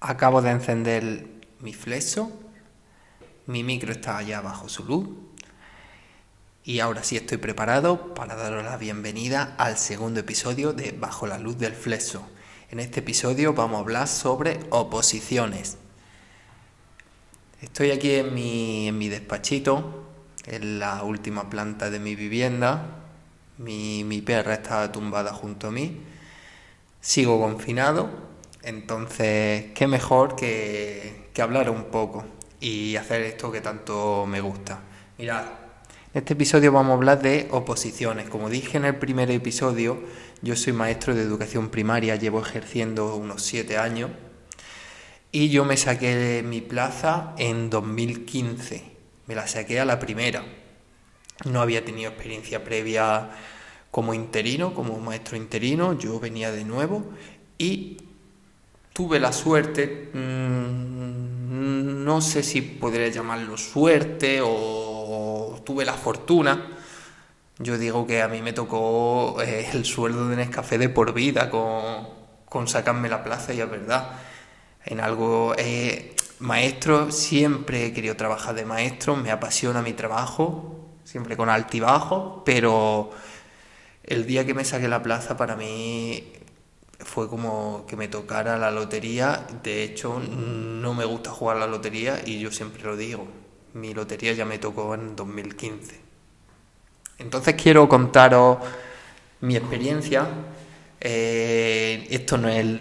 Acabo de encender mi flexo, mi micro está allá bajo su luz y ahora sí estoy preparado para daros la bienvenida al segundo episodio de Bajo la luz del flexo. En este episodio vamos a hablar sobre oposiciones. Estoy aquí en mi, en mi despachito, en la última planta de mi vivienda. Mi, mi perra está tumbada junto a mí. Sigo confinado entonces, qué mejor que, hablar un poco y hacer esto que tanto me gusta. Mirad, en este episodio vamos a hablar de oposiciones. Como dije en el primer episodio, yo soy maestro de educación primaria, llevo ejerciendo unos siete años y yo me saqué mi plaza en 2015. Me la saqué a la primera. No había tenido experiencia previa como interino, como maestro interino, yo venía de nuevo y tuve la suerte, mm, no sé si podría llamarlo suerte o, tuve la fortuna. Yo digo que a mí me tocó eh, el sueldo de Nescafé de por vida con, con sacarme la plaza y es verdad. En algo eh, maestro, siempre he querido trabajar de maestro, me apasiona mi trabajo, siempre con altibajo, pero el día que me saqué la plaza para mí fue como que me tocara la lotería. De hecho, no me gusta jugar la lotería y yo siempre lo digo. Mi lotería ya me tocó en 2015. Entonces quiero contaros mi experiencia. Eh, esto no es,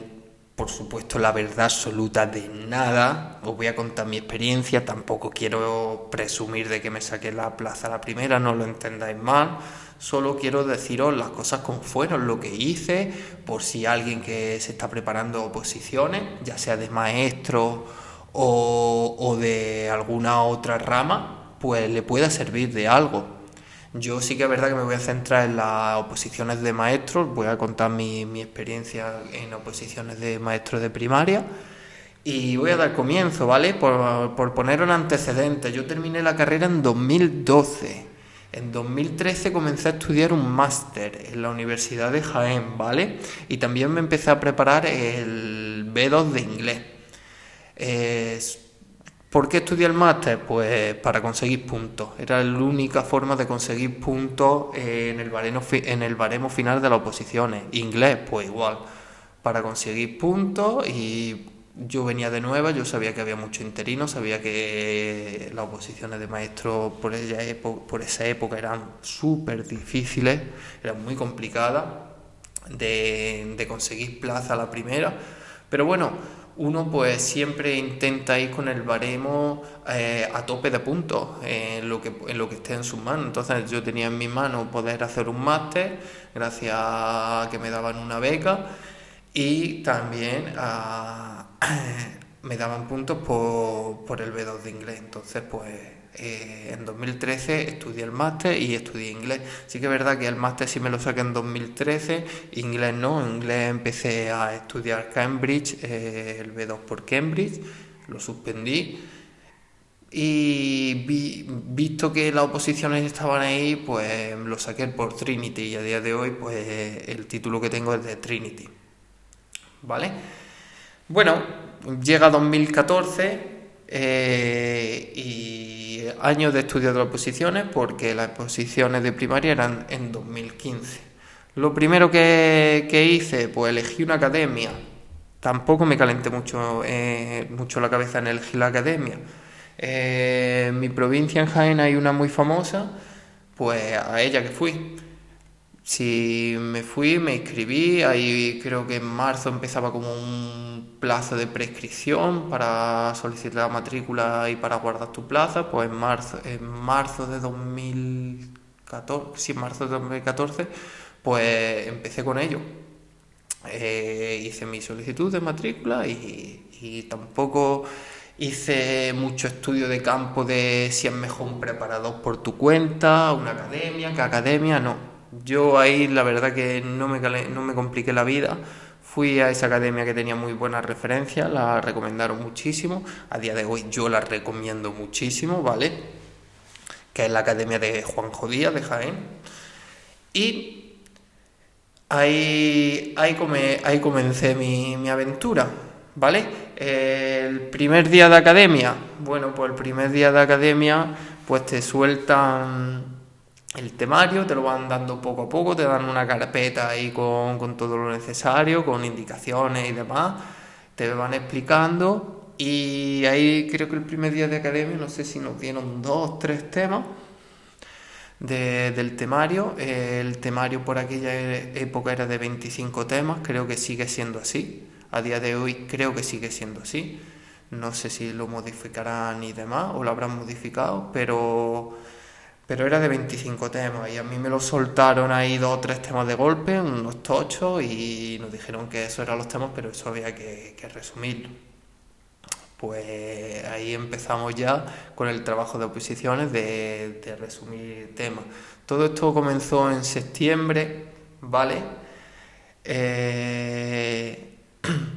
por supuesto, la verdad absoluta de nada. Os voy a contar mi experiencia. Tampoco quiero presumir de que me saqué la plaza la primera, no lo entendáis mal Solo quiero deciros las cosas como fueron, lo que hice, por si alguien que se está preparando oposiciones, ya sea de maestro o, de alguna otra rama, pues le pueda servir de algo. Yo sí que es verdad que me voy a centrar en las oposiciones de maestros, voy a contar mi, experiencia en oposiciones de maestros de primaria y voy a dar comienzo, ¿vale? Por, por poner un antecedente, yo terminé la carrera en 2012 en 2013 comencé a estudiar un máster en la Universidad de Jaén, ¿vale? Y también me empecé a preparar el B2 de inglés. ¿Por qué estudié el máster? Pues para conseguir puntos. Era la única forma de conseguir puntos en el, baremo, en el baremo final de las oposiciones. Inglés, pues igual. Para conseguir puntos y yo venía de nueva, yo sabía que había mucho interino, sabía que las oposiciones de maestro por, por esa época eran súper difíciles, eran muy complicadas de, conseguir plaza a la primera, pero bueno, uno pues siempre intenta ir con el baremo eh, a tope de puntos en lo, que, en lo que esté en sus manos. Entonces yo tenía en mi mano poder hacer un máster gracias a que me daban una beca y también me daban puntos por, el B2 de inglés. Entonces, pues eh, en 2013 estudié el máster y estudié inglés. Sí que es verdad que el máster sí me lo saqué en 2013, inglés no, inglés empecé a estudiar Cambridge, eh, el B2 por Cambridge, lo suspendí. Y visto que las oposiciones estaban ahí, pues lo saqué por Trinity y a día de hoy, pues el título que tengo es de Trinity. ¿Vale? Bueno, llega 2014 eh, y años de estudio de las posiciones porque las posiciones de primaria eran en 2015. Lo primero que, hice, pues elegí una academia. Tampoco me calenté mucho, eh, mucho la cabeza en elegir la academia. Eh, en mi provincia, en Jaén, hay una muy famosa, pues a ella que fui. Si me fui, me inscribí, ahí creo que en marzo empezaba como un plazo de prescripción para solicitar la matrícula y para guardar tu plaza, pues en marzo, en marzo de 2014, sí, en marzo de 2014, pues empecé con ello. Eh, hice mi solicitud de matrícula y, y tampoco hice mucho estudio de campo de si es mejor un preparador por tu cuenta, una academia, qué academia, no yo ahí la verdad que no me, no me compliqué la vida. Fui a esa academia que tenía muy buenas referencias, la recomendaron muchísimo. A día de hoy yo la recomiendo muchísimo, ¿vale? Que es la academia de Juan Jodía de Jaén. Y ahí, ahí, comencé mi, mi aventura, ¿vale? El primer día de academia, bueno, pues el primer día de academia, pues te sueltan el temario, te lo van dando poco a poco, te dan una carpeta ahí con, con todo lo necesario, con indicaciones y demás, te van explicando y ahí creo que el primer día de academia, no sé si nos dieron dos, tres temas del temario. El temario por aquella época era de 25 temas, creo que sigue siendo así. A día de hoy creo que sigue siendo así. No sé si lo modificarán y demás o lo habrán modificado, pero, pero era de 25 temas y a mí me lo soltaron ahí dos o tres temas de golpe, unos tochos y nos dijeron que eso eran los temas, pero eso había que, que resumirlo. Pues ahí empezamos ya con el trabajo de oposiciones de, de resumir temas. Todo esto comenzó en septiembre, ¿vale? Eh,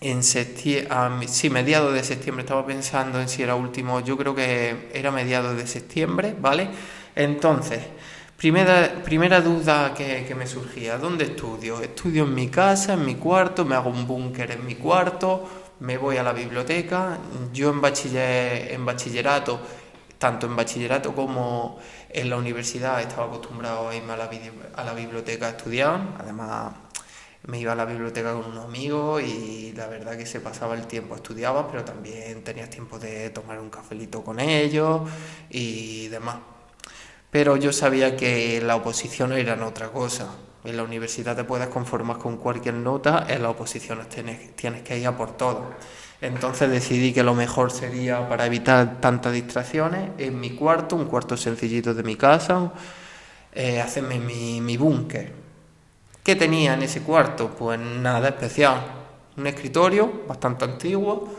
en septiembre, sí, mediados de septiembre, estaba pensando en si era último, yo creo que era mediados de septiembre, ¿vale? Entonces, primera, primera duda que, que me surgía, ¿dónde estudio? ¿Estudio en mi casa, en mi cuarto? ¿Me hago un búnker en mi cuarto? ¿Me voy a la biblioteca? Yo en, bachiller, en bachillerato, tanto en bachillerato como en la universidad, estaba acostumbrado a irme a la, a la biblioteca a estudiar, además me iba a la biblioteca con unos amigos y la verdad que se pasaba el tiempo, estudiaba, pero también tenías tiempo de tomar un cafelito con ellos y demás. Pero yo sabía que la oposición era otra cosa. En la universidad te puedes conformar con cualquier nota, en la oposición tienes, que ir a por todo. Entonces decidí que lo mejor sería, para evitar tantas distracciones, en mi cuarto, un cuarto sencillito de mi casa, eh, hacerme mi búnker ¿Qué tenía en ese cuarto? Pues nada especial. Un escritorio bastante antiguo,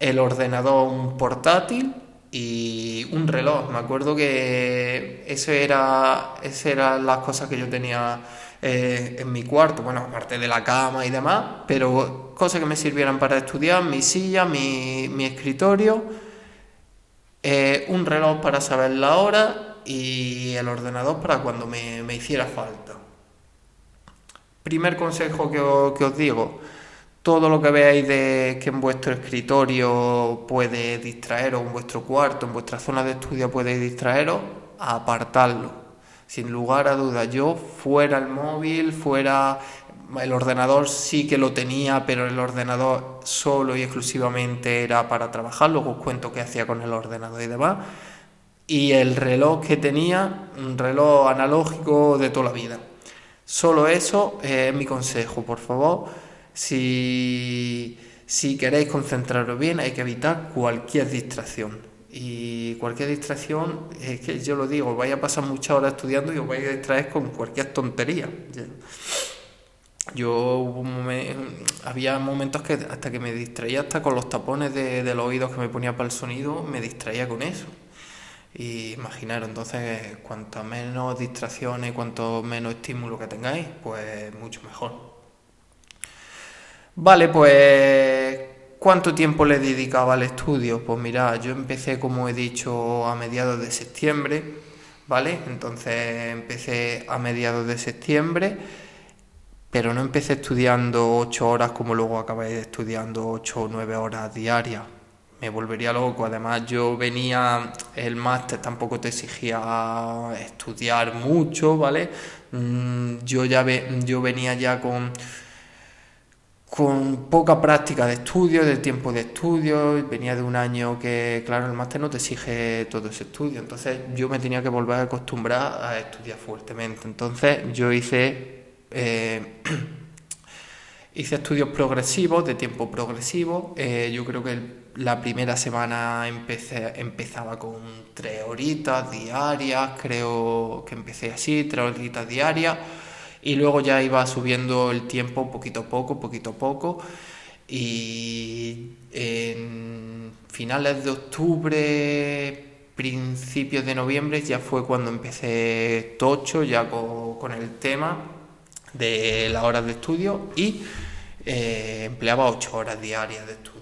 el ordenador un portátil y un reloj. Me acuerdo que eso era, esas eran las cosas que yo tenía eh, en mi cuarto, bueno, aparte de la cama y demás, pero cosas que me sirvieran para estudiar, mi silla, mi, mi escritorio, eh, un reloj para saber la hora y el ordenador para cuando me, me hiciera falta. Primer consejo que os, digo, todo lo que veáis de que en vuestro escritorio puede distraeros, en vuestro cuarto, en vuestra zona de estudio puede distraeros, apartarlo. Sin lugar a dudas, yo fuera el móvil, fuera el ordenador sí que lo tenía, pero el ordenador solo y exclusivamente era para trabajar, luego os cuento qué hacía con el ordenador y demás. Y el reloj que tenía, un reloj analógico de toda la vida. Solo eso es mi consejo, por favor. Si, queréis concentraros bien, hay que evitar cualquier distracción. Y cualquier distracción, es que yo lo digo, vais a pasar muchas horas estudiando y os vais a distraer con cualquier tontería. Yo había momentos que hasta que me distraía hasta con los tapones de los oídos que me ponía para el sonido, me distraía con eso. Y imaginaros, entonces, cuanto menos distracciones, cuanto menos estímulo que tengáis, pues mucho mejor. Vale, pues, ¿cuánto tiempo le dedicaba al estudio? Pues mira, yo empecé, como he dicho, a mediados de septiembre, ¿vale? Entonces empecé a mediados de septiembre, pero no empecé estudiando ocho horas como luego acabé estudiando ocho o nueve horas diarias me volvería loco. Además, yo venía, el máster tampoco te exigía estudiar mucho, ¿vale? Mm, yo ya yo venía ya con, con poca práctica de estudio, de tiempo de estudio, venía de un año que, claro, el máster no te exige todo ese estudio, entonces yo me tenía que volver a acostumbrar a estudiar fuertemente. Entonces yo hice... Eh, hice estudios progresivos, de tiempo progresivo. Eh, yo creo que el la primera semana empezaba con tres horitas diarias, creo que empecé así, tres horitas diarias, y luego ya iba subiendo el tiempo poquito a poco, poquito a poco, y en finales de octubre, principios de noviembre ya fue cuando empecé tocho, ya con, el tema de las horas de estudio y eh, empleaba ocho horas diarias de estudio.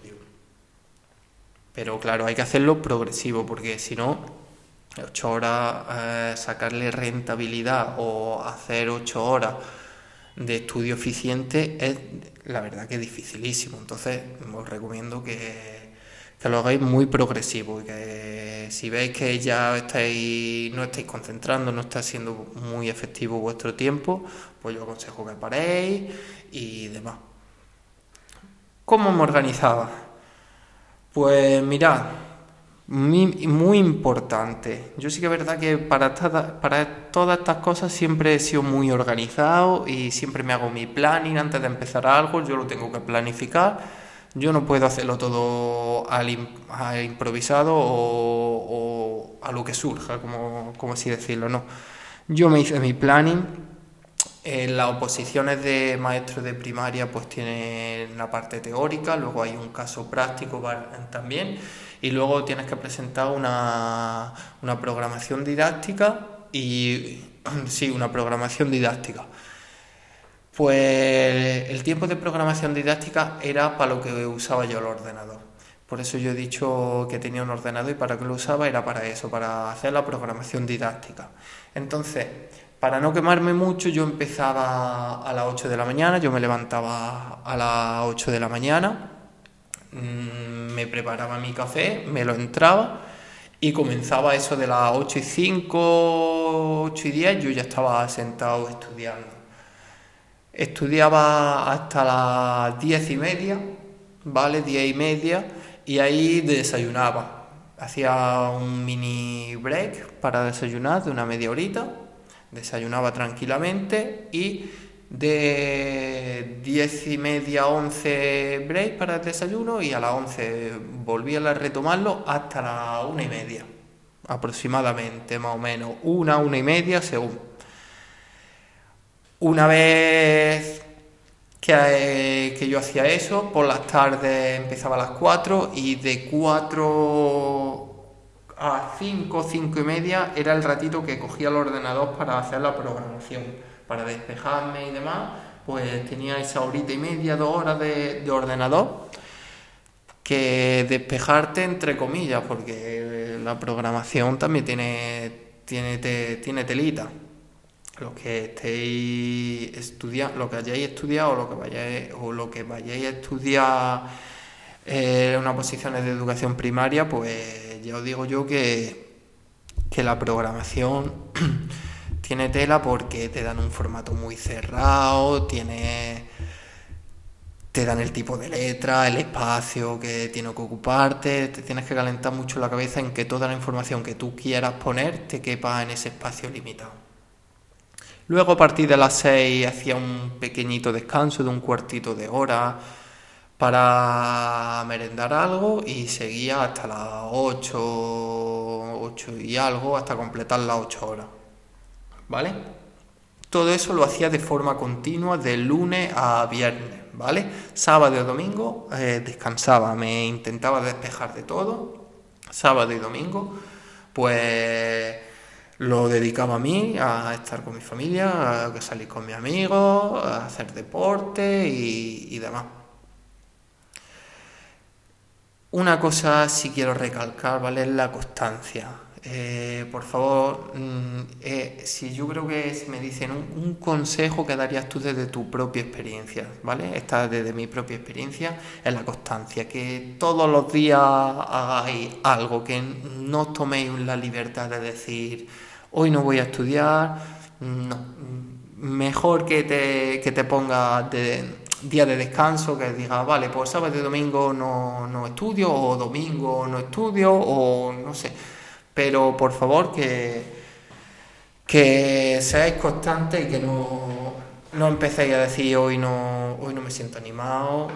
Pero claro, hay que hacerlo progresivo porque si no, ocho horas, eh, sacarle rentabilidad o hacer ocho horas de estudio eficiente es la verdad que es dificilísimo. Entonces os recomiendo que, que lo hagáis muy progresivo y que si veis que ya estáis, no estáis concentrando, no está siendo muy efectivo vuestro tiempo, pues yo aconsejo que paréis y demás. ¿Cómo me organizaba? Pues mirad, muy, importante. Yo sí que es verdad que para, para todas estas cosas siempre he sido muy organizado y siempre me hago mi planning antes de empezar algo, yo lo tengo que planificar. Yo no puedo hacerlo todo al, improvisado o, a lo que surja, como, como así decirlo, no. Yo me hice mi planning. En las oposiciones de maestros de primaria pues tienen una parte teórica, luego hay un caso práctico también y luego tienes que presentar una, programación didáctica y sí, una programación didáctica. Pues el tiempo de programación didáctica era para lo que usaba yo el ordenador. Por eso yo he dicho que tenía un ordenador y para qué lo usaba era para eso, para hacer la programación didáctica. Entonces, para no quemarme mucho, yo empezaba a las 8 de la mañana, yo me levantaba a las 8 de la mañana, Mm, me preparaba mi café, me lo entraba y comenzaba eso de las 8 y 5, 8 y 10, yo ya estaba sentado estudiando. Estudiaba hasta las 10 y media, ¿vale? 10 y media, y ahí desayunaba. Hacía un mini break para desayunar de una media horita, desayunaba tranquilamente y de 10 y media, 11 break para el desayuno y a las 11 volví a retomarlo hasta las una y media, aproximadamente, más o menos, una, una y media según. Una vez que, que yo hacía eso, por las tardes empezaba a las 4 y de 4 a 5, 5 y media era el ratito que cogía el ordenador para hacer la programación para despejarme y demás, pues tenía esa horita y media, dos horas de, ordenador que despejarte entre comillas, porque la programación también tiene, tiene, tiene telita. Lo que estéis estudiando, lo que hayáis estudiado o lo que vayáis, o lo que a estudiar en unas posiciones de educación primaria, pues ya os digo yo que, que la programación tiene tela porque te dan un formato muy cerrado, tiene te dan el tipo de letra, el espacio que tiene que ocuparte, te tienes que calentar mucho la cabeza en que toda la información que tú quieras poner te quepa en ese espacio limitado. Luego a partir de las 6 hacía un pequeñito descanso de un cuartito de hora para merendar algo y seguía hasta las 8, 8 y algo, hasta completar las 8 horas. ¿vale? Todo eso lo hacía de forma continua de lunes a viernes, ¿vale? Sábado y domingo eh, descansaba, me intentaba despejar de todo. Sábado y domingo, pues lo dedicaba a mí, a estar con mi familia, a salir con mis amigos, a hacer deporte y, y demás. Una cosa sí quiero recalcar, ¿vale? Es la constancia. Eh, por favor, mm, eh, si yo creo que me dicen un, consejo que darías tú desde tu propia experiencia, ¿vale? Esta desde mi propia experiencia es la constancia, que todos los días hagáis algo, que no os toméis la libertad de decir, hoy no voy a estudiar, no, mejor que te, que te pongas de, día de descanso, que digas, vale, pues sábado y domingo no, no estudio, o domingo no estudio, o no sé pero por favor que, que seáis constantes y que no, no empecéis a decir hoy no, hoy no me siento animado.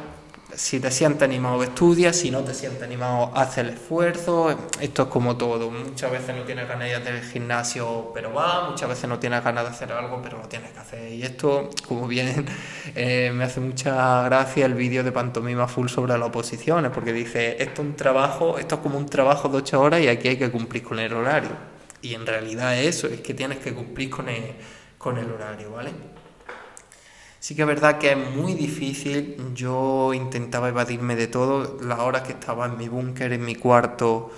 Si te sientes animado, estudia. Si no te sientes animado, haz el esfuerzo. Esto es como todo. Muchas veces no tienes ganas de hacer el gimnasio, pero va. Muchas veces no tienes ganas de hacer algo, pero lo tienes que hacer. Y esto, como bien, eh, me hace mucha gracia el vídeo de Pantomima Full sobre las oposiciones, porque dice, esto es un trabajo, esto es como un trabajo de ocho horas y aquí hay que cumplir con el horario. Y en realidad es eso, es que tienes que cumplir con el, con el horario, ¿vale? Sí que es verdad que es muy difícil, yo intentaba evadirme de todo, las horas que estaba en mi búnker, en mi cuarto,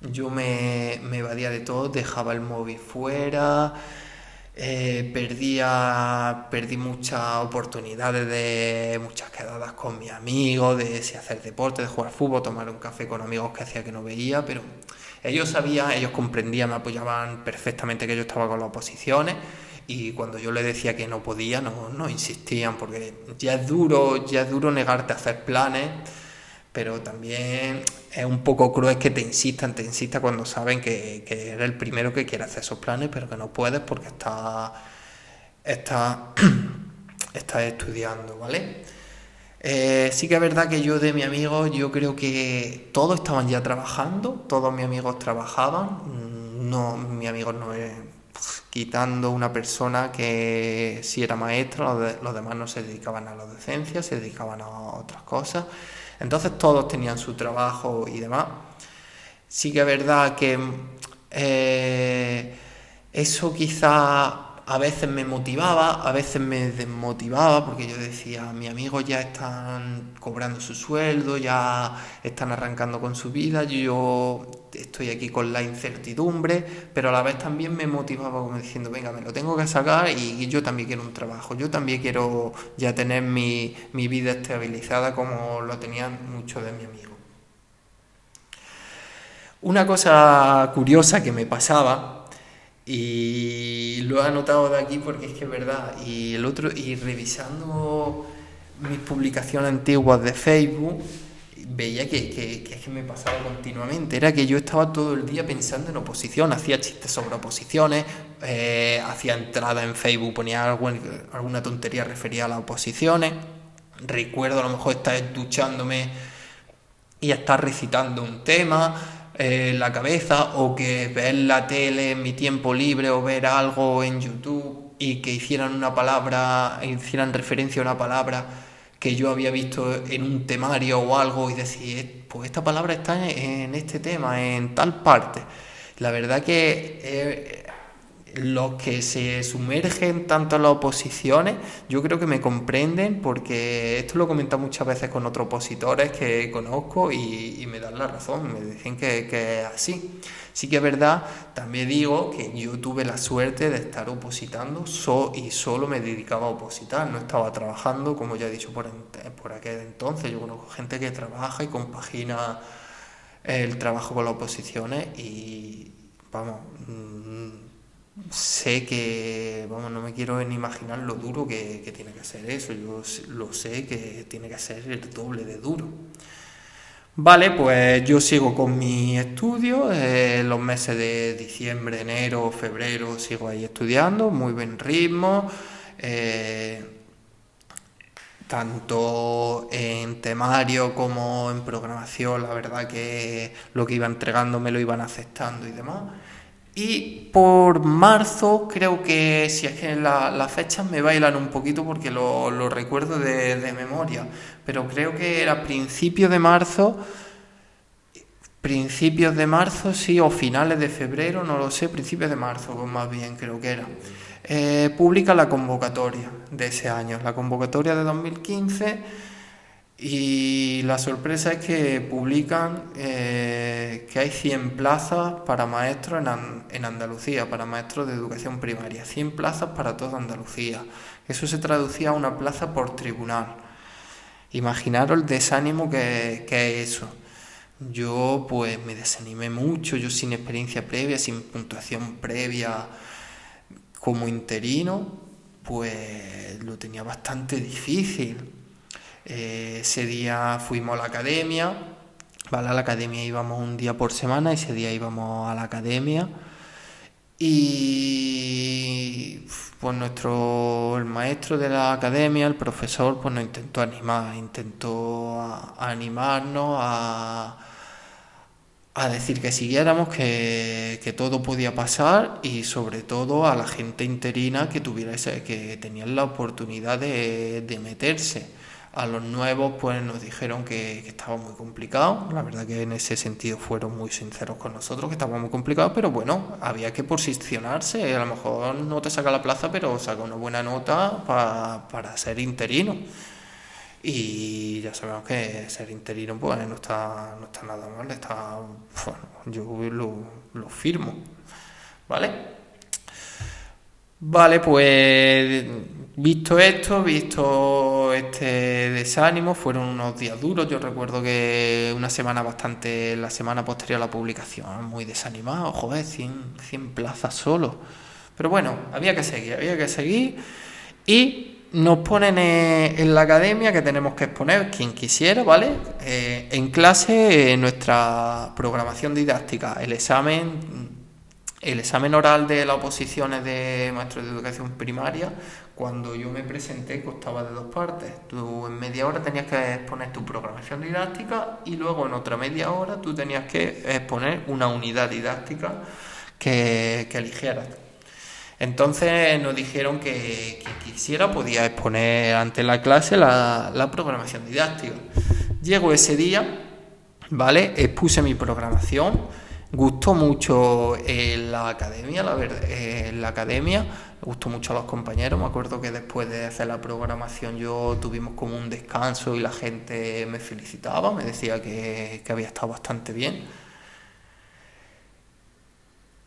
yo me, evadía de todo, dejaba el móvil fuera, eh, perdía, perdí muchas oportunidades de muchas quedadas con mis amigos, de si hacer deporte, de jugar fútbol, tomar un café con amigos que hacía que no veía, pero ellos sabían, ellos comprendían, me apoyaban perfectamente que yo estaba con las oposiciones y cuando yo les decía que no podía, no, no insistían, porque ya es duro, ya es duro negarte a hacer planes pero también es un poco cruel que te insistan, te insistan cuando saben que, que eres el primero que quiere hacer esos planes, pero que no puedes porque estás está, está estudiando, ¿vale? Eh, sí que es verdad que yo de mi amigo, yo creo que todos estaban ya trabajando, todos mis amigos trabajaban, no, mi amigo no quitando una persona que sí era maestra, los, los demás no se dedicaban a la docencia, se dedicaban a otras cosas. Entonces todos tenían su trabajo y demás. Sí que es verdad que eh, eso quizá a veces me motivaba, a veces me desmotivaba, porque yo decía, mis amigos ya están cobrando su sueldo, ya están arrancando con su vida, yo estoy aquí con la incertidumbre, pero a la vez también me motivaba como diciendo, venga, me lo tengo que sacar y yo también quiero un trabajo, yo también quiero ya tener mi, mi vida estabilizada como lo tenían muchos de mis amigos. Una cosa curiosa que me pasaba y lo he anotado de aquí porque es que es verdad. Y el otro, y revisando mis publicaciones antiguas de Facebook, veía que, que, que, me pasaba continuamente. Era que yo estaba todo el día pensando en oposición, hacía chistes sobre oposiciones, eh, hacía entrada en Facebook, ponía alguna tontería referida a las oposiciones. Recuerdo a lo mejor estar duchándome y estar recitando un tema en la cabeza o que ver la tele en mi tiempo libre o ver algo en YouTube y que hicieran una palabra, hicieran referencia a una palabra que yo había visto en un temario o algo y decir, pues esta palabra está en este tema, en tal parte. La verdad que eh, los que se sumergen tanto en las oposiciones, yo creo que me comprenden porque esto lo he comentado muchas veces con otros opositores que conozco y, me dan la razón, me dicen que, es así. Sí que es verdad, también digo que yo tuve la suerte de estar opositando y solo me dedicaba a opositar, no estaba trabajando, como ya he dicho por, por aquel entonces, yo conozco gente que trabaja y compagina el trabajo con las oposiciones y vamos mm, sé que, vamos, no me quiero ni imaginar lo duro que, tiene que ser eso, yo lo sé que tiene que ser el doble de duro. Vale, pues yo sigo con mi estudio, eh, los meses de diciembre, enero, febrero sigo ahí estudiando, muy buen ritmo, eh, tanto en temario como en programación, la verdad que lo que iba entregando me lo iban aceptando y demás. Y por marzo, creo que si es que las fechas me bailan un poquito porque lo, recuerdo de, memoria, pero creo que era principios de marzo, principios de marzo, sí, o finales de febrero, no lo sé, principios de marzo, más bien creo que era. Eh, publica la convocatoria de ese año, la convocatoria de 2015 y la sorpresa es que publican eh, que hay 100 plazas para maestros en, en, Andalucía, para maestros de educación primaria, 100 plazas para toda Andalucía. Eso se traducía a una plaza por tribunal. Imaginaros el desánimo que, que es eso. Yo pues me desanimé mucho, yo sin experiencia previa, sin puntuación previa como interino, pues lo tenía bastante difícil eh, ese día fuimos a la academia, ¿vale? A la academia íbamos un día por semana, ese día íbamos a la academia y pues nuestro el maestro de la academia, el profesor, pues nos intentó animar, intentó animarnos a, a decir que siguiéramos, que, que, todo podía pasar y sobre todo a la gente interina que tuviera ese, que tenían la oportunidad de, de meterse. A los nuevos pues nos dijeron que, estaba muy complicado. La verdad que en ese sentido fueron muy sinceros con nosotros, que estaba muy complicado, pero bueno, había que posicionarse. A lo mejor no te saca la plaza, pero saca una buena nota para ser interino. Y ya sabemos que ser interino pues no está, no está nada mal, está, yo lo, lo firmo. ¿Vale? Vale, pues visto esto, visto este desánimo, fueron unos días duros. Yo recuerdo que una semana bastante, la semana posterior a la publicación, muy desanimado, joder, 100, 100 plazas solo. Pero bueno, había que seguir, había que seguir. Y nos ponen en la academia que tenemos que exponer, quien quisiera, ¿vale? Eh, en clase, nuestra programación didáctica, el examen el examen oral de las oposiciones de maestros de educación primaria, cuando yo me presenté, costaba de dos partes. Tú en media hora tenías que exponer tu programación didáctica y luego en otra media hora tú tenías que exponer una unidad didáctica que, eligieras. Entonces nos dijeron que quien quisiera podía exponer ante la clase la, la programación didáctica. Llegó ese día, ¿vale? Expuse mi programación Gustó mucho en la academia, la verdad, en la academia, gustó mucho a los compañeros. Me acuerdo que después de hacer la programación yo tuvimos como un descanso y la gente me felicitaba, me decía que, que había estado bastante bien.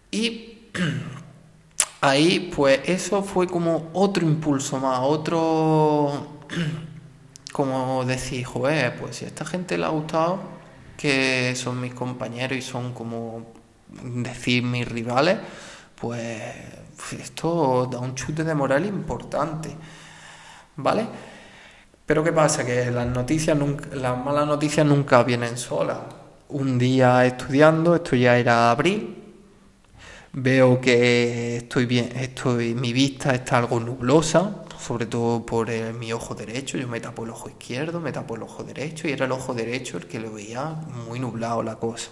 Y ahí, pues eso fue como otro impulso más, otro, como decir, joder, pues si a esta gente le ha gustado, que son mis compañeros y son como decir mis rivales, pues esto da un chute de moral importante, ¿vale? Pero ¿qué pasa? Que las noticias, nunca, las malas noticias nunca vienen solas. Un día estudiando, esto ya era abril, veo que estoy bien, estoy, mi vista está algo nublosa, sobre todo por mi ojo derecho. Yo me tapo el ojo izquierdo, me tapo el ojo derecho y era el ojo derecho el que lo veía muy nublado la cosa.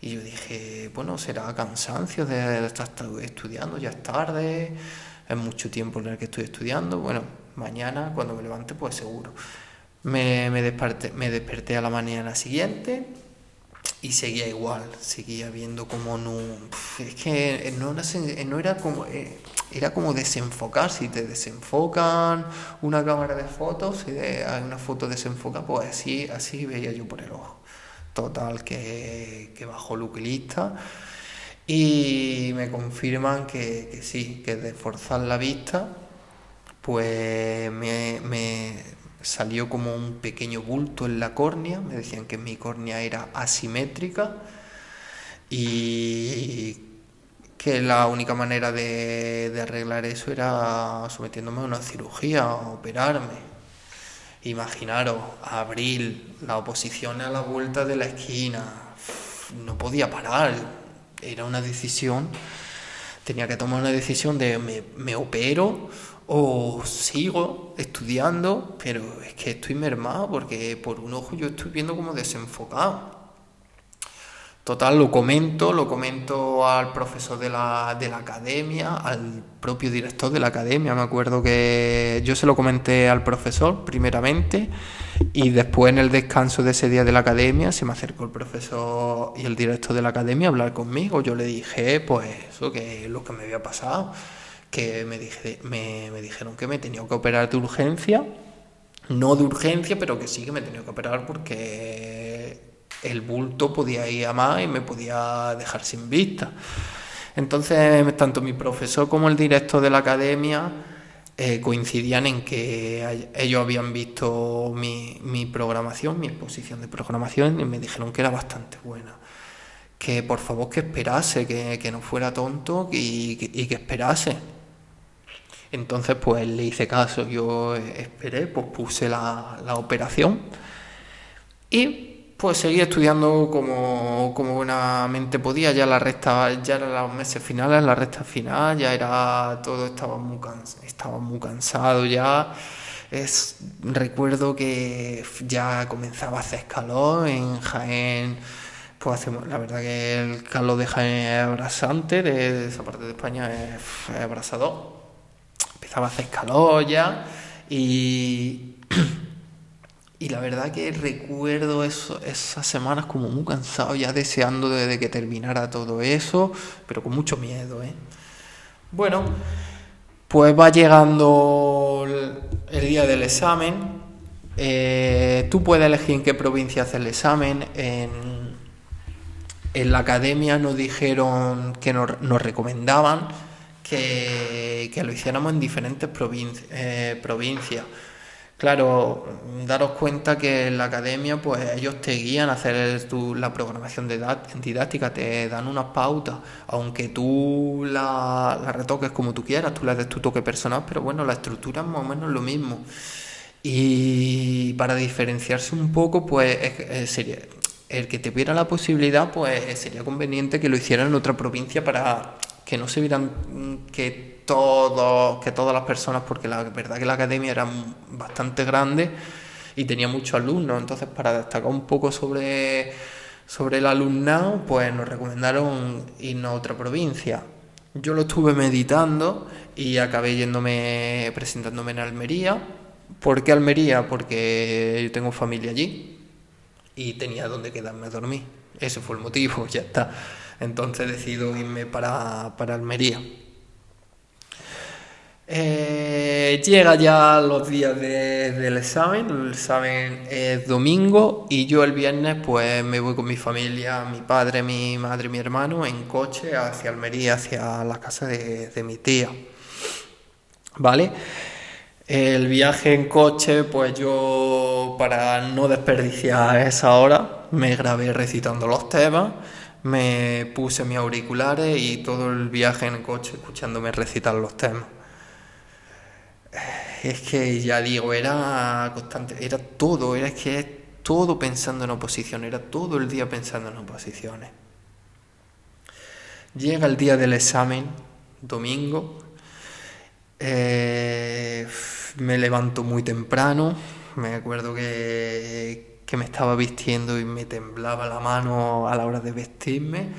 Y yo dije, bueno, será cansancio de estar estudiando, ya es tarde, es mucho tiempo en el que estoy estudiando. Bueno, mañana cuando me levante, pues seguro. Me, me, desperté, me desperté a la mañana siguiente y seguía igual, seguía viendo como no... Es que no era, no era como... Eh, era como desenfocar, si te desenfocan una cámara de fotos, si hay una foto desenfoca, pues así, así veía yo por el ojo. Total, que, que bajó Luquilista y me confirman que, que, sí, que de forzar la vista, pues me, me salió como un pequeño bulto en la córnea, me decían que mi córnea era asimétrica y que la única manera de, arreglar eso era sometiéndome a una cirugía, operarme. Imaginaros, abril, la oposición a la vuelta de la esquina, no podía parar, era una decisión, tenía que tomar una decisión de me, me opero o sigo estudiando, pero es que estoy mermado porque por un ojo yo estoy viendo como desenfocado. Total, lo comento, lo comento al profesor de la, de la academia, al propio director de la academia. Me acuerdo que yo se lo comenté al profesor primeramente y después en el descanso de ese día de la academia se me acercó el profesor y el director de la academia a hablar conmigo. Yo le dije, pues eso, que lo que me había pasado, que me, dije, me, me dijeron que me tenía que operar de urgencia, no de urgencia, pero que sí que me tenía que operar porque el bulto podía ir a más y me podía dejar sin vista. Entonces, tanto mi profesor como el director de la academia eh, coincidían en que ellos habían visto mi, mi, programación, mi exposición de programación, y me dijeron que era bastante buena. Que por favor que esperase, que, no fuera tonto y, y que esperase. Entonces, pues le hice caso, yo esperé, pues puse la, la operación y pues seguí estudiando como, como buenamente podía, ya la recta, ya eran los meses finales, la recta final, ya era todo estaba muy estaba muy cansado ya. Es, recuerdo que ya comenzaba a hacer calor en Jaén, pues hacemos, la verdad que el calor de Jaén es abrasante, de, esa parte de España es, es abrasador. Empezaba a hacer ya y Y la verdad que recuerdo esas semanas como muy cansado, ya deseando de, que terminara todo eso, pero con mucho miedo. ¿eh? Bueno, pues va llegando el, día del examen. Eh, tú puedes elegir en qué provincia hacer el examen. En, en la academia nos dijeron que nos recomendaban que, lo hiciéramos en diferentes eh, provincias. Claro, daros cuenta que en la academia, pues ellos te guían a hacer la programación didáctica, te dan unas pautas, aunque tú la, retoques como tú quieras, tú le des tu toque personal, pero bueno, la estructura es más o menos lo mismo. Y para diferenciarse un poco, pues sería el que te tuviera la posibilidad, pues sería conveniente que lo hicieran en otra provincia para que no se vieran que todos, que todas las personas, porque la verdad que la academia era bastante grande y tenía muchos alumnos, entonces para destacar un poco sobre, sobre el alumnado, pues nos recomendaron irnos a otra provincia. Yo lo estuve meditando y acabé yéndome, presentándome en Almería. ¿Por qué Almería? Porque yo tengo familia allí y tenía donde quedarme a dormir. Ese fue el motivo, ya está. Entonces decido irme para, para Almería. Eh, llega ya los días del examen, el examen es domingo y yo el viernes pues me voy con mi familia, mi padre, mi madre, mi hermano en coche hacia Almería, hacia la casa de, mi tía. ¿Vale? El viaje en coche, pues yo para no desperdiciar esa hora me grabé recitando los temas, me puse mis auriculares y todo el viaje en coche escuchándome recitar los temas es que ya digo, era constante, era todo, era que todo pensando en oposición, era todo el día pensando en oposiciones. Llega el día del examen, domingo, eh, me levanto muy temprano, me acuerdo que, que me estaba vistiendo y me temblaba la mano a la hora de vestirme.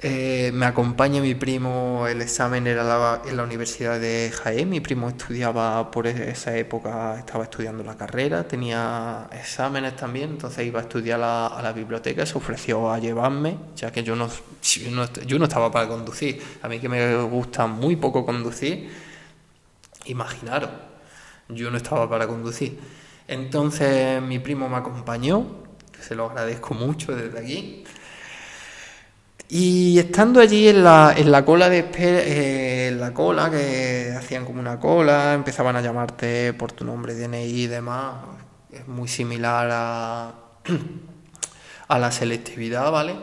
Eh, me acompaña mi primo, el examen era en la Universidad de Jaén, mi primo estudiaba por esa época, estaba estudiando la carrera, tenía exámenes también, entonces iba a estudiar a la biblioteca, se ofreció a llevarme, ya que yo no, yo no, estaba para conducir, a mí que me gusta muy poco conducir, imaginaros, yo no estaba para conducir. Entonces mi primo me acompañó, se lo agradezco mucho desde aquí. Y estando allí en la, en la cola de eh, en la cola, que hacían como una cola, empezaban a llamarte por tu nombre, DNI y demás, es muy similar a, a la selectividad, ¿vale?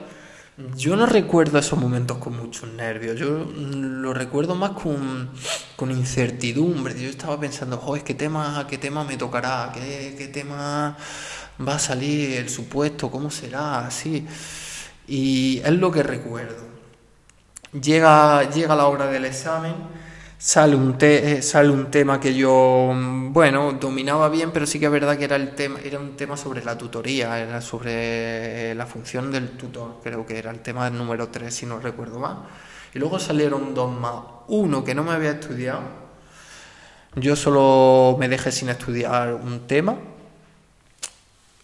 Yo no recuerdo esos momentos con muchos nervios, yo lo recuerdo más con, con incertidumbre. Yo estaba pensando, joder, ¿qué tema, qué tema me tocará? ¿Qué, ¿Qué tema va a salir? ¿El supuesto? ¿Cómo será? Así. Y es lo que recuerdo. Llega, llega la hora del examen, sale un, eh, sale un tema que yo, bueno, dominaba bien, pero sí que es verdad que era, el tema, era un tema sobre la tutoría, era sobre la función del tutor, creo que era el tema número 3, si no recuerdo mal. Y luego salieron dos más. Uno que no me había estudiado. Yo solo me dejé sin estudiar un tema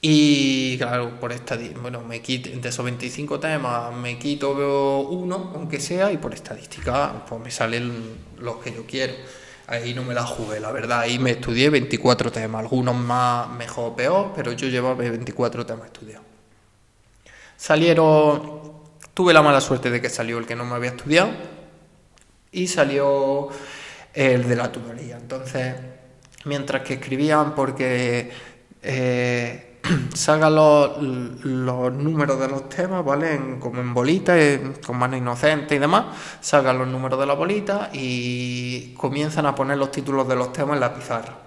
y claro, por estadística, bueno, me quito, de esos 25 temas me quito uno, aunque sea, y por estadística, pues me salen los que yo quiero. Ahí no me la jugué, la verdad. Ahí me estudié 24 temas, algunos más mejor o peor, pero yo llevaba 24 temas estudiados. Salieron, tuve la mala suerte de que salió el que no me había estudiado y salió el de la tutoría. Entonces, mientras que escribían, porque eh, salgan los, números de los temas, ¿vale? como en bolitas, con mano inocente y demás, salgan los números de la bolita y comienzan a poner los títulos de los temas en la pizarra.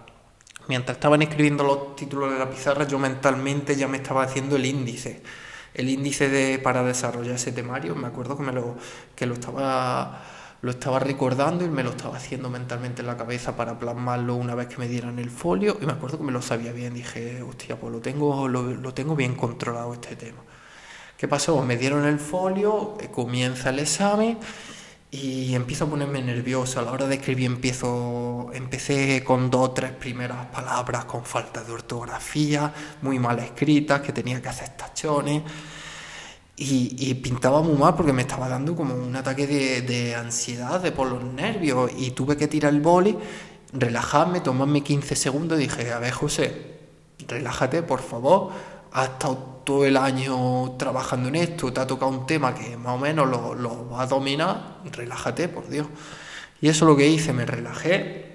Mientras estaban escribiendo los títulos de la pizarra, yo mentalmente ya me estaba haciendo el índice. El índice de, para desarrollar ese temario, me acuerdo que, me lo, que lo estaba lo estaba recordando y me lo estaba haciendo mentalmente en la cabeza para plasmarlo una vez que me dieran el folio y me acuerdo que me lo sabía bien, dije, hostia, pues lo tengo, lo, tengo bien controlado este tema. ¿Qué pasó? Me dieron el folio, eh, comienza el examen y empiezo a ponerme nervioso. A la hora de escribir empiezo, empecé con dos o tres primeras palabras con falta de ortografía, muy mal escritas, que tenía que hacer tachones. Y, pintaba muy mal porque me estaba dando como un ataque de, ansiedad, de por los nervios. Y tuve que tirar el boli, relajarme, tomarme 15 segundos dije, a ver José, relájate por favor. Has estado todo el año trabajando en esto, te ha tocado un tema que más o menos lo, lo vas a dominar, relájate, por Dios. Y eso es lo que hice, me relajé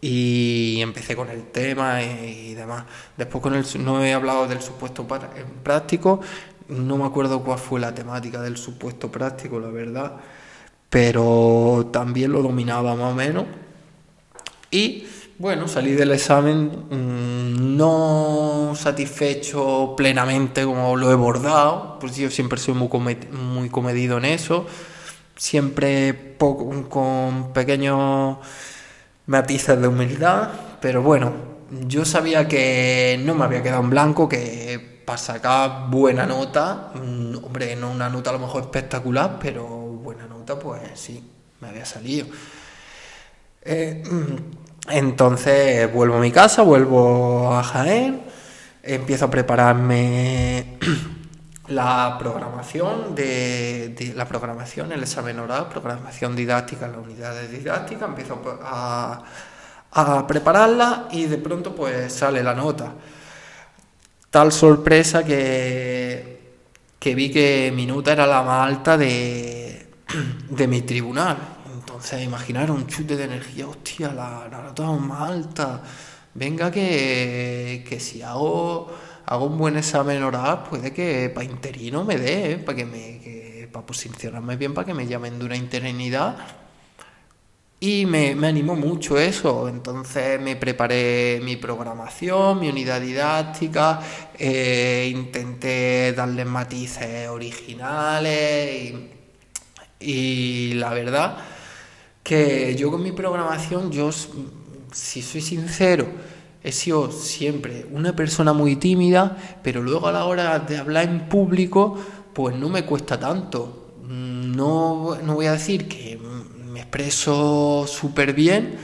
y empecé con el tema y, demás. Después con el, no he hablado del supuesto práctico, no me acuerdo cuál fue la temática del supuesto práctico, la verdad, pero también lo dominaba más o menos. Y bueno, salí del examen mm, no satisfecho plenamente como lo he bordado, pues yo siempre soy muy, muy comedido en eso, siempre con pequeños matices de humildad, pero bueno, yo sabía que no me había quedado en blanco, que para sacar buena nota, mm, hombre, no una nota a lo mejor espectacular, pero buena nota, pues sí, me había salido. Eh, entonces vuelvo a mi casa, vuelvo a Jaén, empiezo a prepararme la programación de, la programación, el examen oral, programación didáctica en la unidad de didáctica, empiezo a, prepararla y de pronto pues sale la nota. Tal sorpresa que, que vi que mi nota era la más alta de, de mi tribunal. Entonces, imaginar un chute de energía, hostia, la, la nota más alta. Venga que, que si hago hago un buen examen oral, puede que para interino me dé, ¿eh? que me para posicionarme bien, para que me llamen de una interinidad. Y me, me animó mucho eso. Entonces me preparé mi programación, mi unidad didáctica, eh, intenté darle matices originales y, y la verdad que yo con mi programación, yo, si soy sincero, he sido siempre una persona muy tímida, pero luego a la hora de hablar en público, pues no me cuesta tanto. Mm, no, no voy a decir que me expreso súper bien,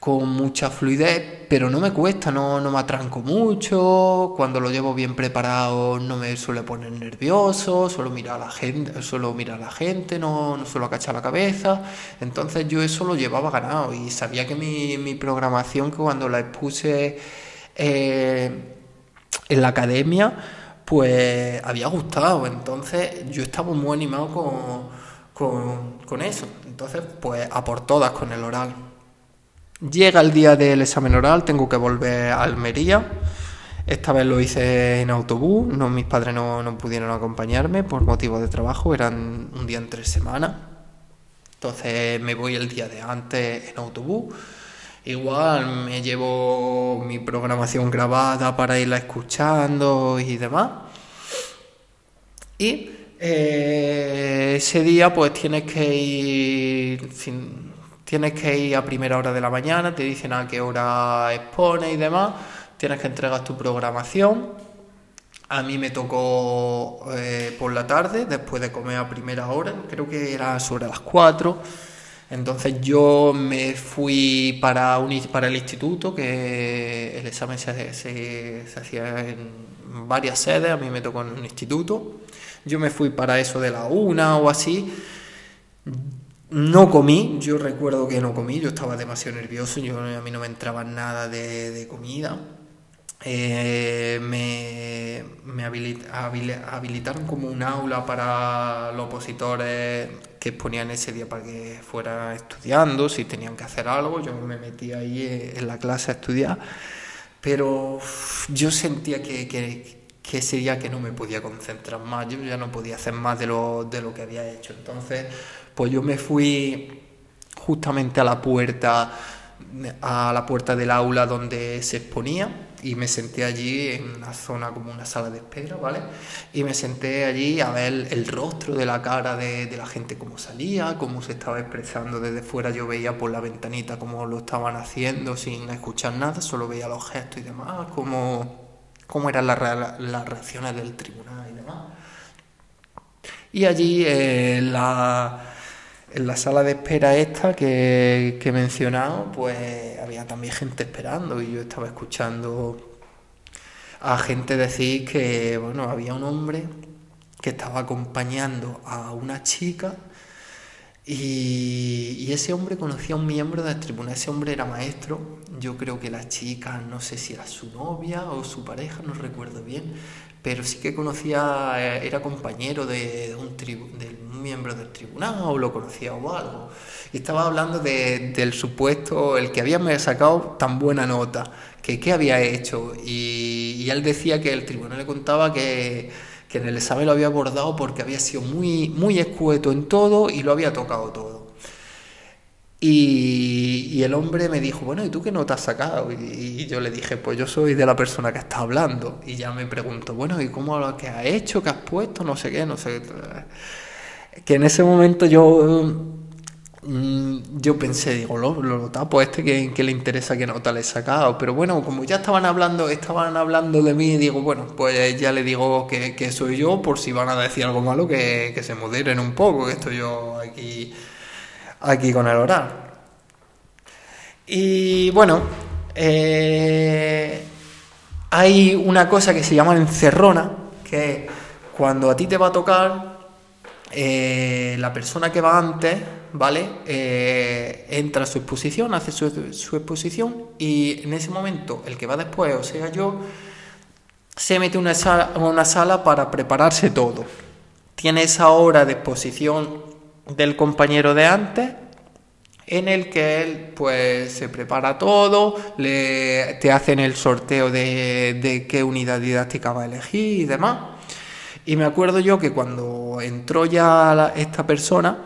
con mucha fluidez, pero no me cuesta, no, no me atranco mucho, cuando lo llevo bien preparado no me suele poner nervioso, solo mirar a la gente, solo mirar a la gente, no, no suelo acachar la cabeza, entonces yo eso lo llevaba ganado y sabía que mi, mi programación que cuando la expuse eh, en la academia pues había gustado, entonces yo estaba muy animado con, con, con eso, entonces pues a por todas con el oral. Llega el día del examen oral, tengo que volver a Almería. Esta vez lo hice en autobús, mis padres no, no pudieron acompañarme por motivos de trabajo, eran un día en tres semanas. Entonces me voy el día de antes en autobús. Igual me llevo mi programación grabada para irla escuchando y demás. Y eh, ese día pues tienes que ir Tienes que ir a primera hora de la mañana, te dicen a qué hora expone y demás. Tienes que entregar tu programación. A mí me tocó eh, por la tarde, después de comer a primera hora, creo que era sobre las 4. Entonces yo me fui para, para el instituto, que el examen se, se, se, hacía en varias sedes, a mí me tocó en un instituto. Yo me fui para eso de la una o así. No comí, yo recuerdo que no comí, yo estaba demasiado nervioso, yo, a mí no me entraba nada de, comida. Eh, me, me habilitaron como un aula para los opositores que exponían ese día para que fueran estudiando, si tenían que hacer algo, yo me metí ahí en la clase a estudiar, pero yo sentía que, que, que ese día que no me podía concentrar más, yo ya no podía hacer más de lo, de lo que había hecho, entonces pues yo me fui justamente a la puerta a la puerta del aula donde se exponía y me senté allí en una zona como una sala de espera, ¿vale? Y me senté allí a ver el rostro de la cara de, la gente, cómo salía, cómo se estaba expresando desde fuera. Yo veía por la ventanita cómo lo estaban haciendo sin escuchar nada, solo veía los gestos y demás, cómo, cómo eran las, las reacciones del tribunal y demás. Y allí eh, la en la sala de espera esta que, he mencionado, pues había también gente esperando y yo estaba escuchando a gente decir que, bueno, había un hombre que estaba acompañando a una chica y, ese hombre conocía a un miembro del tribunal, ese hombre era maestro, yo creo que la chica, no sé si era su novia o su pareja, no recuerdo bien, pero sí que conocía, eh, era compañero de, un miembro del tribunal o lo conocía o algo. Y estaba hablando del supuesto, el que había sacado tan buena nota, que qué había hecho. Y, él decía que el tribunal le contaba que, que, en el examen lo había abordado porque había sido muy, muy escueto en todo y lo había tocado todo. Y, el hombre me dijo, bueno, ¿y tú qué nota has sacado? Y, yo le dije, pues yo soy de la persona que está hablando. Y ya me preguntó, bueno, ¿y cómo lo que has hecho? ¿Qué has puesto? No sé qué, no sé. Que en ese momento yo, yo pensé, digo, lo, lo tapo este que, que, le interesa qué nota le he sacado. Pero bueno, como ya estaban hablando, estaban hablando de mí, digo, bueno, pues ya le digo que, que soy yo, por si van a decir algo malo, que, que se moderen un poco, que estoy yo aquí aquí con el oral. Y bueno, eh, hay una cosa que se llama encerrona, que cuando a ti te va a tocar, eh, la persona que va antes, ¿vale? Eh, entra a su exposición, hace su, exposición y en ese momento el que va después, o sea yo, se mete en una una sala para prepararse todo. Tiene esa hora de exposición del compañero de antes en el que él pues se prepara todo, le, te hacen el sorteo de, qué unidad didáctica va a elegir y demás. Y me acuerdo yo que cuando entró ya esta persona,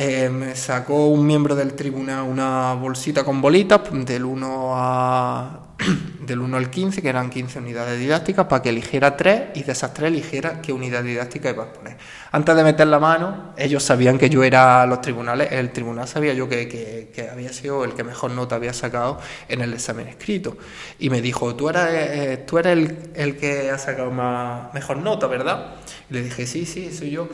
eh, me sacó un miembro del tribunal una bolsita con bolitas del 1 a del 1 al 15, que eran 15 unidades didácticas, para que eligiera tres y de esas tres eligiera qué unidad didáctica iba a poner. Antes de meter la mano, ellos sabían que yo era los tribunales, el tribunal sabía yo que, que, había sido el que mejor nota había sacado en el examen escrito. Y me dijo, tú eres, eh, tú eres el, el, que ha sacado más, mejor nota, ¿verdad? Y le dije, sí, sí, soy yo.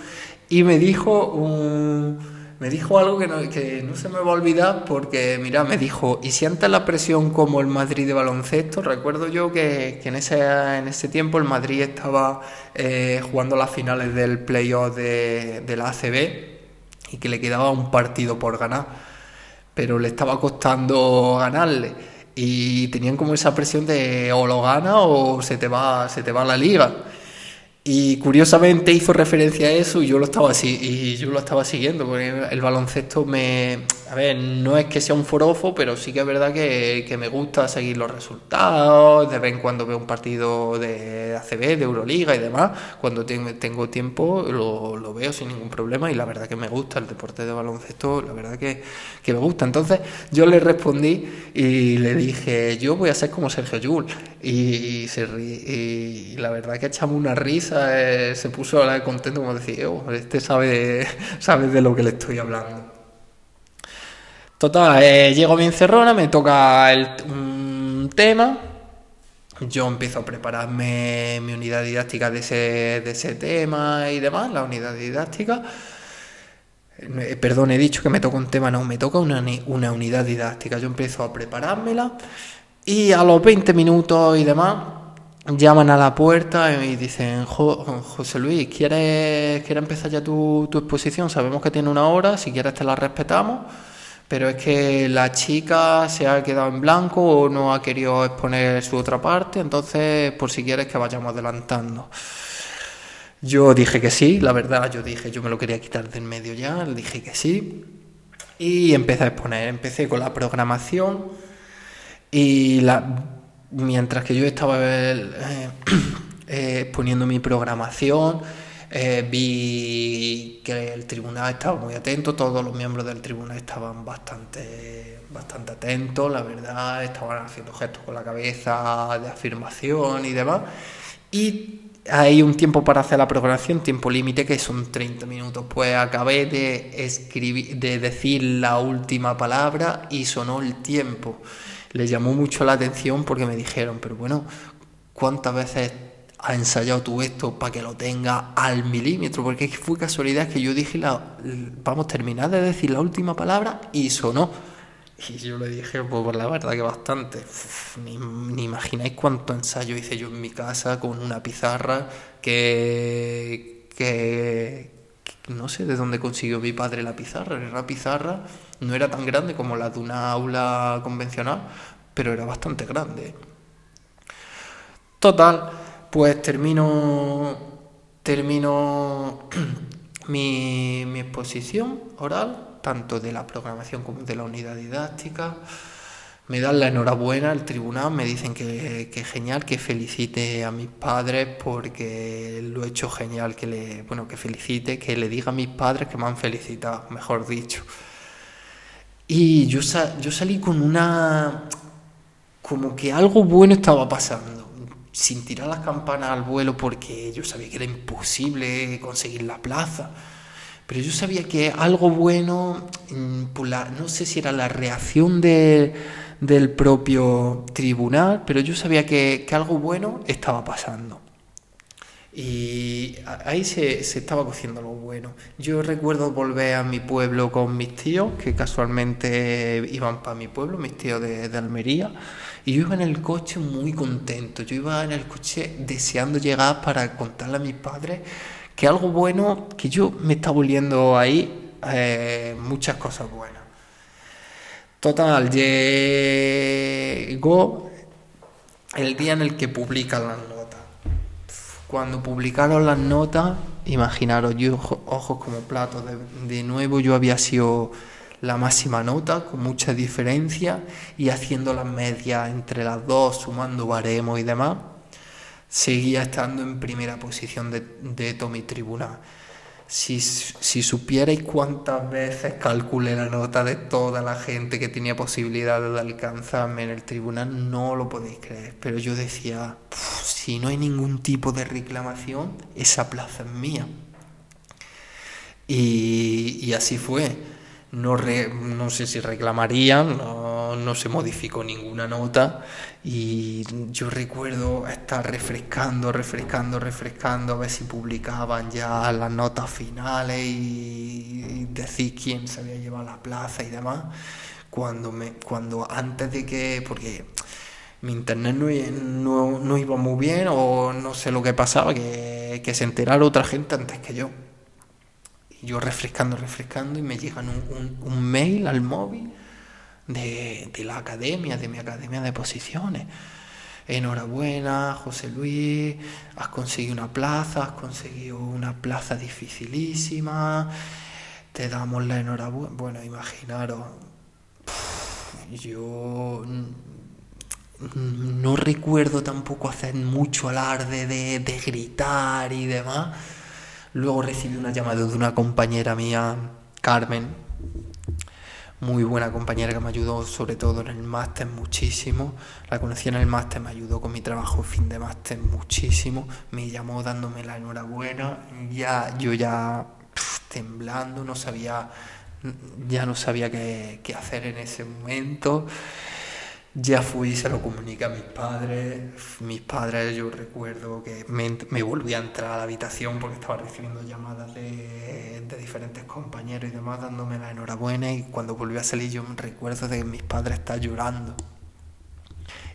Y me dijo un me dijo algo que no, que no se me va a olvidar porque, mira, me dijo, ¿y sientes la presión como el Madrid de baloncesto? Recuerdo yo que, en, ese, en ese tiempo el Madrid estaba eh, jugando las finales del playoff de, de la ACB y que le quedaba un partido por ganar, pero le estaba costando ganarle y tenían como esa presión de o lo gana o se te va, se te va la liga. Y curiosamente hizo referencia a eso y yo lo estaba así y yo lo estaba siguiendo porque el baloncesto me a ver, no es que sea un forofo, pero sí que es verdad que, me gusta seguir los resultados, de vez en cuando veo un partido de ACB, de Euroliga y demás, cuando tengo tiempo lo, veo sin ningún problema y la verdad que me gusta el deporte de baloncesto, la verdad que, me gusta. Entonces yo le respondí y le dije, yo voy a ser como Sergio Yul y, se y la verdad que echamos una risa, eh, se puso contento como decir, oh, este sabe, sabe de lo que le estoy hablando. Total, eh, llego bien cerrona, me toca el, un tema, yo empiezo a prepararme mi unidad didáctica de ese, de ese tema y demás, la unidad didáctica. Eh, perdón, he dicho que me toca un tema, no, me toca una, una unidad didáctica. Yo empiezo a preparármela y a los 20 minutos y demás llaman a la puerta y dicen, José Luis, ¿quieres, ¿quieres empezar ya tu, tu exposición? Sabemos que tiene una hora, si quieres te la respetamos pero es que la chica se ha quedado en blanco o no ha querido exponer su otra parte, entonces por si quieres que vayamos adelantando. Yo dije que sí, la verdad, yo dije, yo me lo quería quitar del medio ya, dije que sí y empecé a exponer, empecé con la programación y la, mientras que yo estaba eh, eh, exponiendo mi programación, eh, vi que el tribunal estaba muy atento, todos los miembros del tribunal estaban bastante, bastante atentos, la verdad, estaban haciendo gestos con la cabeza de afirmación y demás. Y hay un tiempo para hacer la programación, tiempo límite que son 30 minutos. Pues acabé de escribir, de decir la última palabra y sonó el tiempo. Les llamó mucho la atención porque me dijeron, pero bueno, ¿cuántas veces ha ensayado tú esto para que lo tenga al milímetro, porque fue casualidad que yo dije, la, vamos terminar de decir la última palabra y sonó. Y yo le dije, pues la verdad que bastante. ni, imagináis cuánto ensayo hice yo en mi casa con una pizarra que, que, no sé de dónde consiguió mi padre la pizarra. Era pizarra, no era tan grande como la de una aula convencional, pero era bastante grande. Total, pues termino, termino mi, mi exposición oral, tanto de la programación como de la unidad didáctica. Me dan la enhorabuena al tribunal, me dicen que, que genial, que felicite a mis padres porque lo he hecho genial, que le, bueno, que felicite, que le diga a mis padres que me han felicitado, mejor dicho. Y yo, yo salí con una... como que algo bueno estaba pasando, sin tirar las campanas al vuelo porque yo sabía que era imposible conseguir la plaza. Pero yo sabía que algo bueno, mm, no sé si era la reacción de del propio tribunal, pero yo sabía que, algo bueno estaba pasando. Y ahí se, estaba cociendo algo bueno. Yo recuerdo volver a mi pueblo con mis tíos, que casualmente iban para mi pueblo, mis tíos de, de, Almería, y yo iba en el coche muy contento. Yo iba en el coche deseando llegar para contarle a mis padres que algo bueno, que yo me estaba volviendo ahí eh, muchas cosas buenas. Total, llegó el día en el que publican las notas. Cuando publicaron las notas, imaginaros, yo ojos como platos, de, nuevo yo había sido la máxima nota, con mucha diferencia, y haciendo las medias entre las dos, sumando baremos y demás, seguía estando en primera posición de, de todo mi tribunal. Si, si supierais cuántas veces calculé la nota de toda la gente que tenía posibilidades de alcanzarme en el tribunal, no lo podéis creer. Pero yo decía, si no hay ningún tipo de reclamación, esa plaza es mía. Y, y así fue. No, no sé si reclamarían, no, no se modificó ninguna nota y yo recuerdo estar refrescando, refrescando, refrescando, a ver si publicaban ya las notas finales y, decir quién se había llevado la plaza y demás. Cuando, me, cuando antes de que, porque mi internet no, no, iba muy bien o no sé lo que pasaba, que, que se enterara otra gente antes que yo. Yo refrescando, refrescando y me llegan un, un mail al móvil de, la academia, de mi academia de posiciones. Enhorabuena, José Luis, has conseguido una plaza, has conseguido una plaza dificilísima, te damos la enhorabuena. Bueno, imaginaros, yo no recuerdo tampoco hacer mucho alarde de, de gritar y demás. Luego recibí una llamada de una compañera mía, Carmen, muy buena compañera que me ayudó sobre todo en el máster muchísimo. La conocí en el máster, me ayudó con mi trabajo fin de máster muchísimo. Me llamó dándome la enhorabuena. Ya, yo ya temblando, no sabía, ya no sabía qué, qué hacer en ese momento. Ya fui, se lo comuniqué a mis padres. Mis padres, yo recuerdo que me, me, volví a entrar a la habitación porque estaba recibiendo llamadas de, de, diferentes compañeros y demás dándome la enhorabuena. Y cuando volví a salir, yo me recuerdo de que mis padres estaban llorando.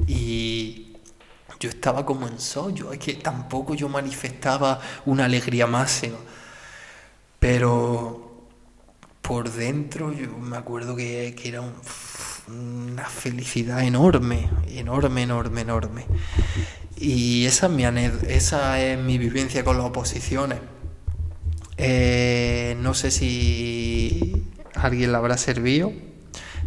Y yo estaba como en sollo, es que tampoco yo manifestaba una alegría máxima. Pero por dentro, yo me acuerdo que, que era un una felicidad enorme, enorme, enorme, enorme. Y esa es mi, esa es mi vivencia con las oposiciones. Eh, no sé si alguien la habrá servido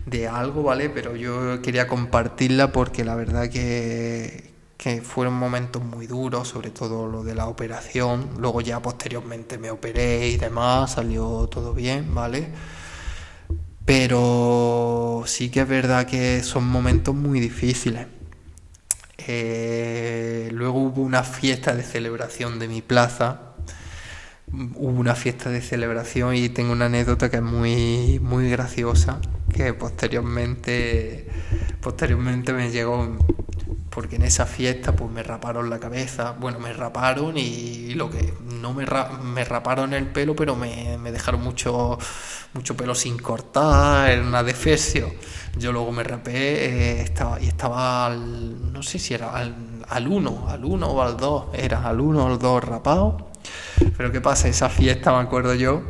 de algo, ¿vale? Pero yo quería compartirla porque la verdad que, que fueron momentos muy duros, sobre todo lo de la operación. Luego ya posteriormente me operé y demás, salió todo bien, ¿vale? Pero sí que es verdad que son momentos muy difíciles. Eh, luego hubo una fiesta de celebración de mi plaza. Hubo una fiesta de celebración y tengo una anécdota que es muy, muy graciosa, que posteriormente, posteriormente me llegó porque en esa fiesta pues me raparon la cabeza, bueno, me raparon y lo que no me, me raparon el pelo, pero me, dejaron mucho, mucho pelo sin cortar, era una defesio. Yo luego me rapé eh, estaba, y estaba al, no sé si era al, al uno, al uno o al dos, era al uno o al dos rapado. Pero ¿qué pasa? Esa fiesta me acuerdo yo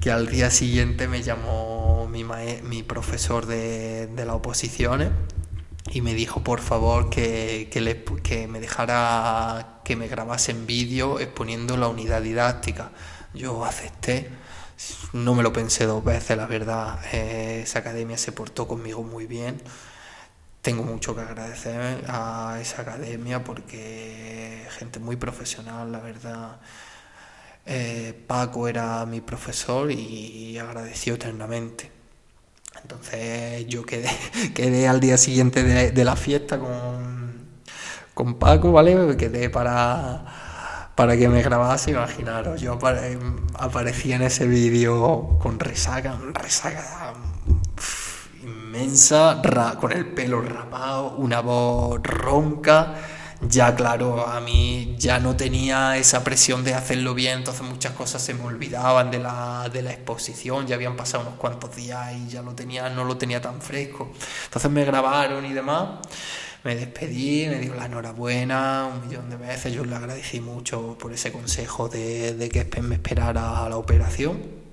que al día siguiente me llamó mi, mi profesor de, de las oposiciones y me dijo por favor que, que, me dejara que me grabase en vídeo exponiendo la unidad didáctica. yo acepté. No me lo pensé dos veces, la verdad. Eh, esa academia se portó conmigo muy bien. Tengo mucho que agradecer a esa academia porque gente muy profesional, la verdad. Eh, Paco era mi profesor y agradeció eternamente. Entonces yo quedé, quedé al día siguiente de, la fiesta con, con Paco, ¿vale? Quedé para, para que me grabase, imaginaros, yo aparecía en ese vídeo con resaca, resaca inmensa, con el pelo rapado, una voz ronca ya claro, a mí ya no tenía esa presión de hacerlo bien, entonces muchas cosas se me olvidaban de la, de la exposición, ya habían pasado unos cuantos días y ya lo tenía, no lo tenía tan fresco. Entonces me grabaron y demás, me despedí, me dio la enhorabuena un millón de veces, yo le agradecí mucho por ese consejo de, de que me esperara a la operación.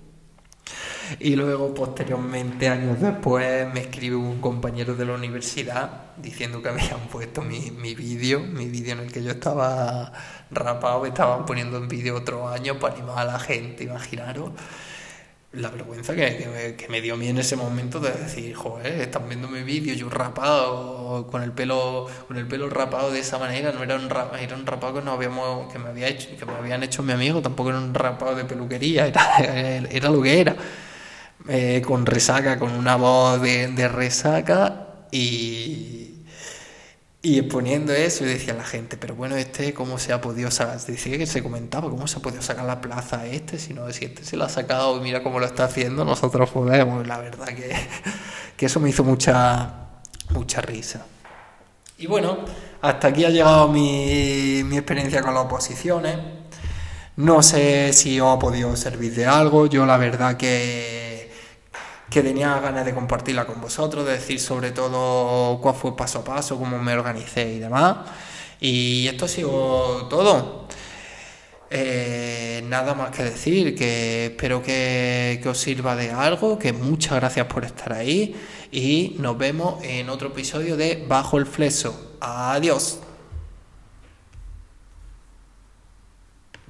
Y luego, posteriormente, años después, me escribe un compañero de la universidad diciendo que habían puesto mi, mi vídeo, mi vídeo en el que yo estaba rapado, estaban poniendo en vídeo otro año para animar a la gente, imaginaros la vergüenza que, que, me, dio a mí en ese momento de decir, joder, están viendo mi vídeo, yo rapado, con el pelo, con el pelo rapado de esa manera, no era un, era un rapado que no habíamos, que me había hecho, que me habían hecho mi amigo, tampoco era un rapado de peluquería, era, era lo que era. Eh, con resaca, con una voz de, resaca y, y exponiendo eso y decía la gente, pero bueno, este cómo se ha podido sacar, decía que se comentaba cómo se ha podido sacar la plaza a este, si no, si este se lo ha sacado y mira cómo lo está haciendo, nosotros podemos, la verdad que, que eso me hizo mucha, mucha risa. Y bueno, hasta aquí ha llegado mi, mi experiencia con las oposiciones. No sé si os ha podido servir de algo, yo la verdad que que tenía ganas de compartirla con vosotros, de decir sobre todo cuál fue paso a paso, cómo me organicé y demás. Y esto ha sido todo. Eh, nada más que decir, que espero que, que os sirva de algo, que muchas gracias por estar ahí y nos vemos en otro episodio de Bajo el Fleso. Adiós.